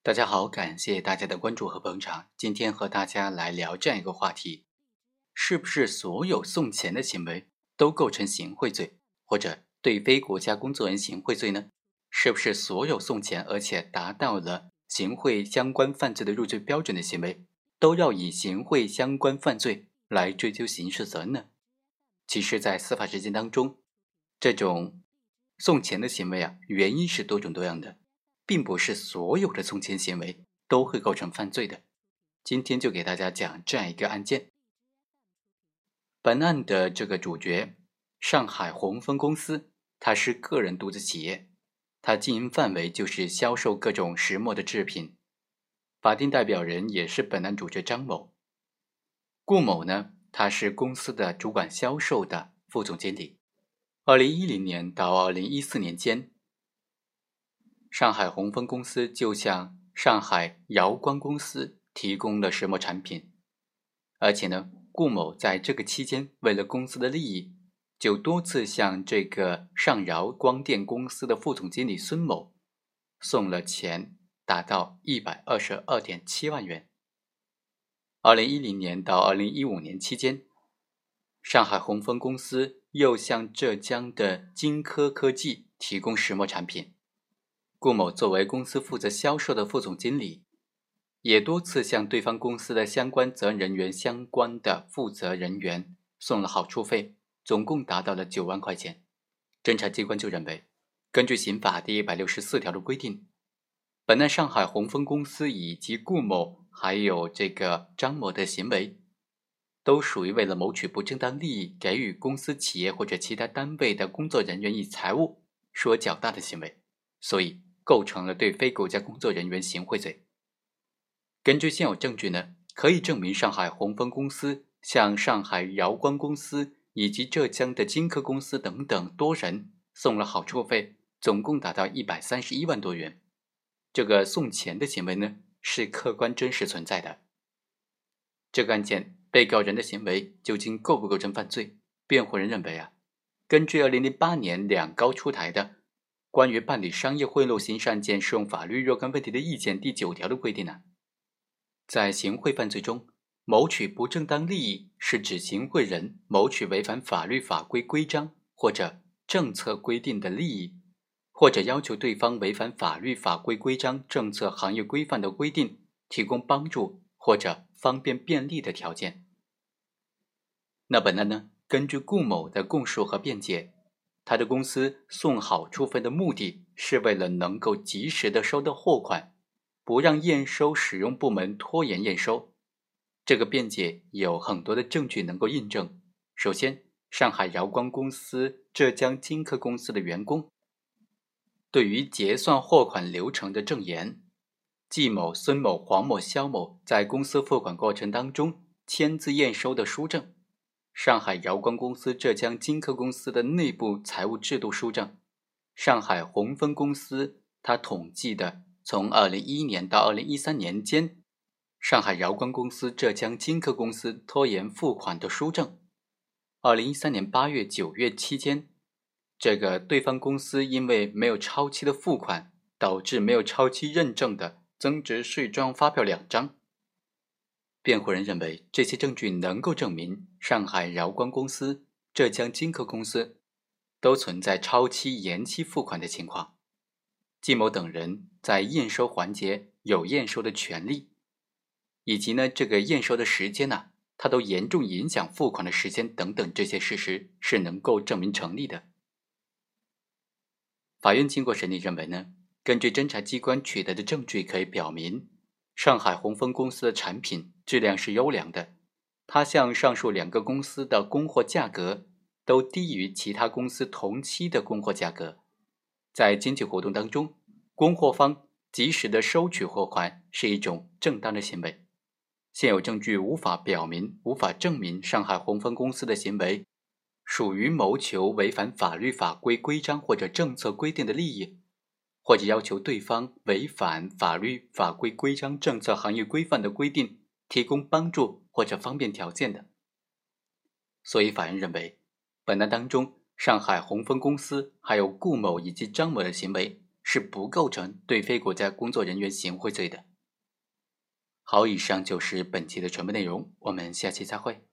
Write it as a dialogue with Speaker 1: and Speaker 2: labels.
Speaker 1: 大家好，感谢大家的关注和捧场。今天和大家来聊这样一个话题：是不是所有送钱的行为都构成行贿罪，或者对非国家工作人员行贿罪呢？是不是所有送钱而且达到了行贿相关犯罪的入罪标准的行为，都要以行贿相关犯罪来追究刑事责任呢？其实，在司法实践当中，这种送钱的行为啊，原因是多种多样的。并不是所有的送钱行为都会构成犯罪的。今天就给大家讲这样一个案件。本案的这个主角上海宏丰公司，它是个人独资企业，它经营范围就是销售各种石墨的制品。法定代表人也是本案主角张某。顾某呢，他是公司的主管销售的副总经理。二零一零年到二零一四年间。上海宏丰公司就向上海瑶光公司提供了石墨产品，而且呢，顾某在这个期间为了公司的利益，就多次向这个上瑶光电公司的副总经理孙某送了钱，达到一百二十二点七万元。二零一零年到二零一五年期间，上海宏丰公司又向浙江的金科科技提供石墨产品。顾某作为公司负责销售的副总经理，也多次向对方公司的相关责任人员、相关的负责人员送了好处费，总共达到了九万块钱。侦查机关就认为，根据刑法第一百六十四条的规定，本案上海宏丰公司以及顾某还有这个张某的行为，都属于为了谋取不正当利益，给予公司、企业或者其他单位的工作人员以财物数额较大的行为，所以。构成了对非国家工作人员行贿罪。根据现有证据呢，可以证明上海宏丰公司向上海瑶光公司以及浙江的金科公司等等多人送了好处费，总共达到一百三十一万多元。这个送钱的行为呢，是客观真实存在的。这个案件被告人的行为究竟构不构成犯罪？辩护人认为啊，根据二零零八年两高出台的。关于办理商业贿赂刑事案件适用法律若干问题的意见第九条的规定呢，在行贿犯罪中，谋取不正当利益是指行贿人谋取违反法律法规规章或者政策规定的利益，或者要求对方违反法律法规规章、政策、行业规范的规定，提供帮助或者方便便利的条件。那本案呢，根据顾某的供述和辩解。他的公司送好处费的目的是为了能够及时的收到货款，不让验收使用部门拖延验收。这个辩解有很多的证据能够印证。首先，上海饶光公司、浙江金科公司的员工对于结算货款流程的证言，季某、孙某、黄某、肖某在公司付款过程当中签字验收的书证。上海瑶光公司、浙江金科公司的内部财务制度书证，上海宏丰公司它统计的从二零一一年到二零一三年间，上海瑶光公司、浙江金科公司拖延付款的书证，二零一三年八月、九月期间，这个对方公司因为没有超期的付款，导致没有超期认证的增值税专用发票两张。辩护人认为，这些证据能够证明上海饶光公司、浙江金科公司都存在超期、延期付款的情况。季某等人在验收环节有验收的权利，以及呢这个验收的时间呢，它都严重影响付款的时间等等这些事实是能够证明成立的。法院经过审理认为呢，根据侦查机关取得的证据可以表明。上海宏丰公司的产品质量是优良的，它向上述两个公司的供货价格都低于其他公司同期的供货价格。在经济活动当中，供货方及时的收取货款是一种正当的行为。现有证据无法表明、无法证明上海宏丰公司的行为属于谋求违反法律法规规章或者政策规定的利益。或者要求对方违反法律法规规章政策行业规范的规定，提供帮助或者方便条件的。所以，法院认为，本案当中，上海宏丰公司还有顾某以及张某的行为是不构成对非国家工作人员行贿罪的。好，以上就是本期的全部内容，我们下期再会。